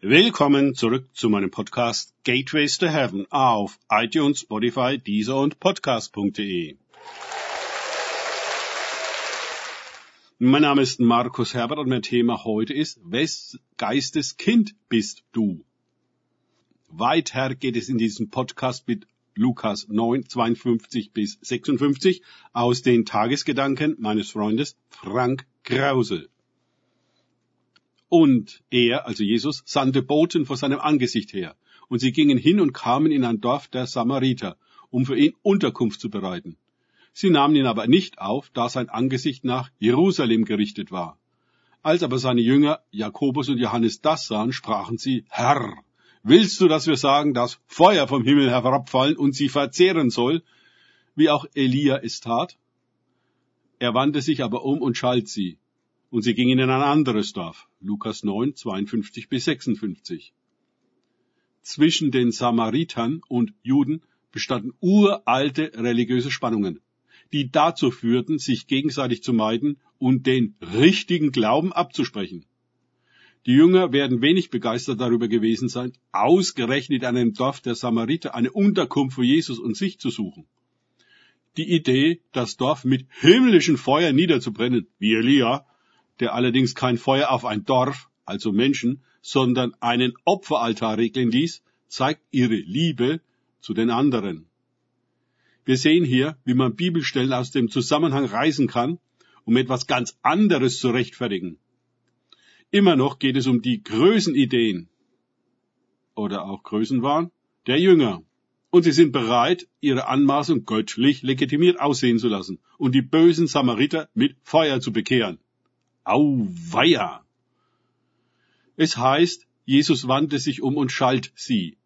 Willkommen zurück zu meinem Podcast Gateways to Heaven auf iTunes, Spotify, Deezer und Podcast.de. Mein Name ist Markus Herbert und mein Thema heute ist, wes Geistes Kind bist du? Weiter geht es in diesem Podcast mit Lukas 9, 52 bis 56 aus den Tagesgedanken meines Freundes Frank Krause. Und er, also Jesus, sandte Boten vor seinem Angesicht her. Und sie gingen hin und kamen in ein Dorf der Samariter, um für ihn Unterkunft zu bereiten. Sie nahmen ihn aber nicht auf, da sein Angesicht nach Jerusalem gerichtet war. Als aber seine Jünger Jakobus und Johannes das sahen, sprachen sie, Herr, willst du, dass wir sagen, dass Feuer vom Himmel herabfallen und sie verzehren soll, wie auch Elia es tat? Er wandte sich aber um und schalt sie, und sie gingen in ein anderes Dorf. Lukas 9, 52 bis 56. Zwischen den Samaritern und Juden bestanden uralte religiöse Spannungen, die dazu führten, sich gegenseitig zu meiden und den richtigen Glauben abzusprechen. Die Jünger werden wenig begeistert darüber gewesen sein, ausgerechnet in einem Dorf der Samariter eine Unterkunft für Jesus und sich zu suchen. Die Idee, das Dorf mit himmlischen Feuer niederzubrennen, wie Elia, der allerdings kein Feuer auf ein Dorf, also Menschen, sondern einen Opferaltar regeln ließ, zeigt ihre Liebe zu den anderen. Wir sehen hier, wie man Bibelstellen aus dem Zusammenhang reißen kann, um etwas ganz anderes zu rechtfertigen. Immer noch geht es um die Größenideen oder auch Größenwahn der Jünger. Und sie sind bereit, ihre Anmaßung göttlich legitimiert aussehen zu lassen und die bösen Samariter mit Feuer zu bekehren. Auweia! Es heißt, Jesus wandte sich um und schalt sie.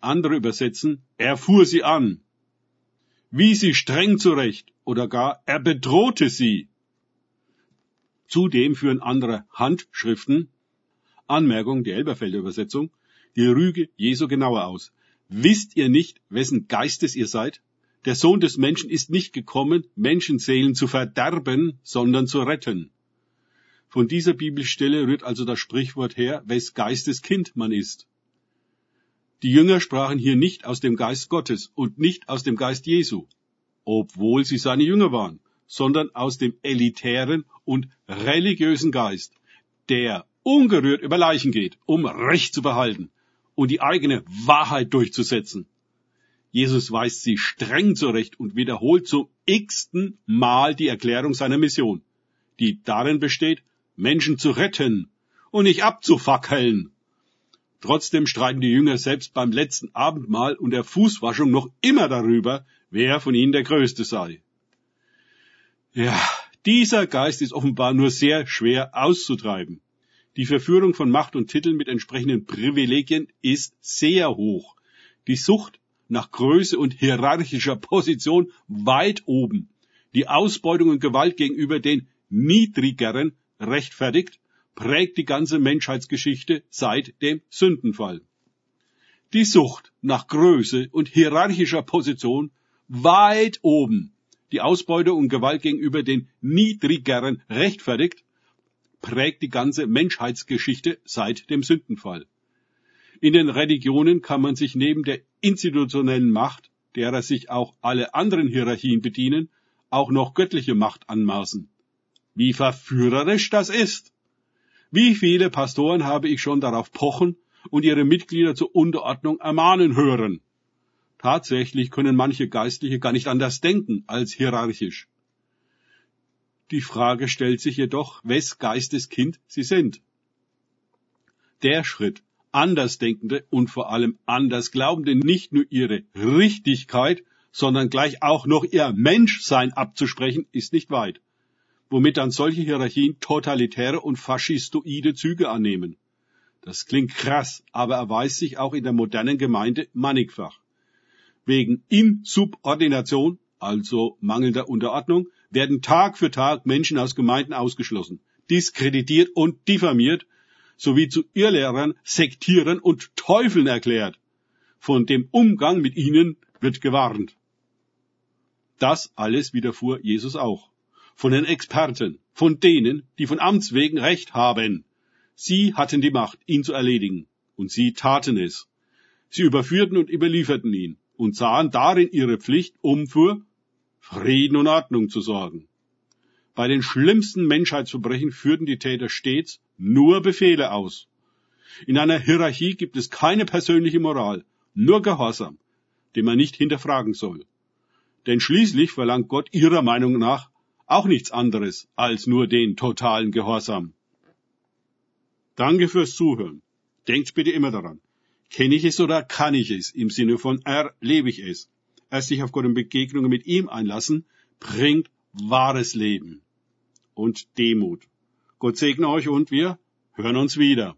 Andere übersetzen, er fuhr sie an. Wie sie streng zurecht oder gar er bedrohte sie. Zudem führen andere Handschriften, Anmerkung, die Elberfelder Übersetzung, die Rüge Jesu genauer aus. Wisst ihr nicht, wessen Geistes ihr seid? Der Sohn des Menschen ist nicht gekommen, Menschenseelen zu verderben, sondern zu retten. Von dieser Bibelstelle rührt also das Sprichwort her, wes Geistes Kind man ist. Die Jünger sprachen hier nicht aus dem Geist Gottes und nicht aus dem Geist Jesu, obwohl sie seine Jünger waren, sondern aus dem elitären und religiösen Geist, der ungerührt über Leichen geht, um Recht zu behalten und die eigene Wahrheit durchzusetzen. Jesus weist sie streng zurecht und wiederholt zum x-ten Mal die Erklärung seiner Mission, die darin besteht, Menschen zu retten und nicht abzufackeln. Trotzdem streiten die Jünger selbst beim letzten Abendmahl und der Fußwaschung noch immer darüber, wer von ihnen der Größte sei. Ja, dieser Geist ist offenbar nur sehr schwer auszutreiben. Die Verführung von Macht und Titeln mit entsprechenden Privilegien ist sehr hoch. Die Sucht nach Größe und hierarchischer Position weit oben. Die Ausbeutung und Gewalt gegenüber den Niedrigeren rechtfertigt, prägt die ganze Menschheitsgeschichte seit dem Sündenfall. Die Sucht nach Größe und hierarchischer Position weit oben, die Ausbeutung und Gewalt gegenüber den Niedrigeren rechtfertigt, prägt die ganze Menschheitsgeschichte seit dem Sündenfall. In den Religionen kann man sich neben der institutionellen Macht, derer sich auch alle anderen Hierarchien bedienen, auch noch göttliche Macht anmaßen. Wie verführerisch das ist. Wie viele Pastoren habe ich schon darauf pochen und ihre Mitglieder zur Unterordnung ermahnen hören. Tatsächlich können manche Geistliche gar nicht anders denken als hierarchisch. Die Frage stellt sich jedoch, wes Geisteskind sie sind. Der Schritt, Andersdenkende und vor allem Andersglaubende nicht nur ihre Richtigkeit, sondern gleich auch noch ihr Menschsein abzusprechen, ist nicht weit womit dann solche Hierarchien totalitäre und faschistoide Züge annehmen. Das klingt krass, aber erweist sich auch in der modernen Gemeinde mannigfach. Wegen Insubordination, also mangelnder Unterordnung, werden Tag für Tag Menschen aus Gemeinden ausgeschlossen, diskreditiert und diffamiert, sowie zu Irrlehrern, Sektieren und Teufeln erklärt. Von dem Umgang mit ihnen wird gewarnt. Das alles widerfuhr Jesus auch von den Experten, von denen, die von Amts wegen Recht haben. Sie hatten die Macht, ihn zu erledigen. und sie taten es. Sie überführten und überlieferten ihn und sahen darin ihre Pflicht, um für Frieden und Ordnung zu sorgen. Bei den schlimmsten Menschheitsverbrechen führten die Täter stets nur Befehle aus. In einer Hierarchie gibt es keine persönliche Moral, nur Gehorsam, den man nicht hinterfragen soll. Denn schließlich verlangt Gott ihrer Meinung nach auch nichts anderes als nur den totalen Gehorsam. Danke fürs Zuhören. Denkt bitte immer daran. Kenne ich es oder kann ich es? Im Sinne von erlebe ich es. Erst sich auf Gott und Begegnungen mit ihm einlassen, bringt wahres Leben und Demut. Gott segne euch und wir hören uns wieder.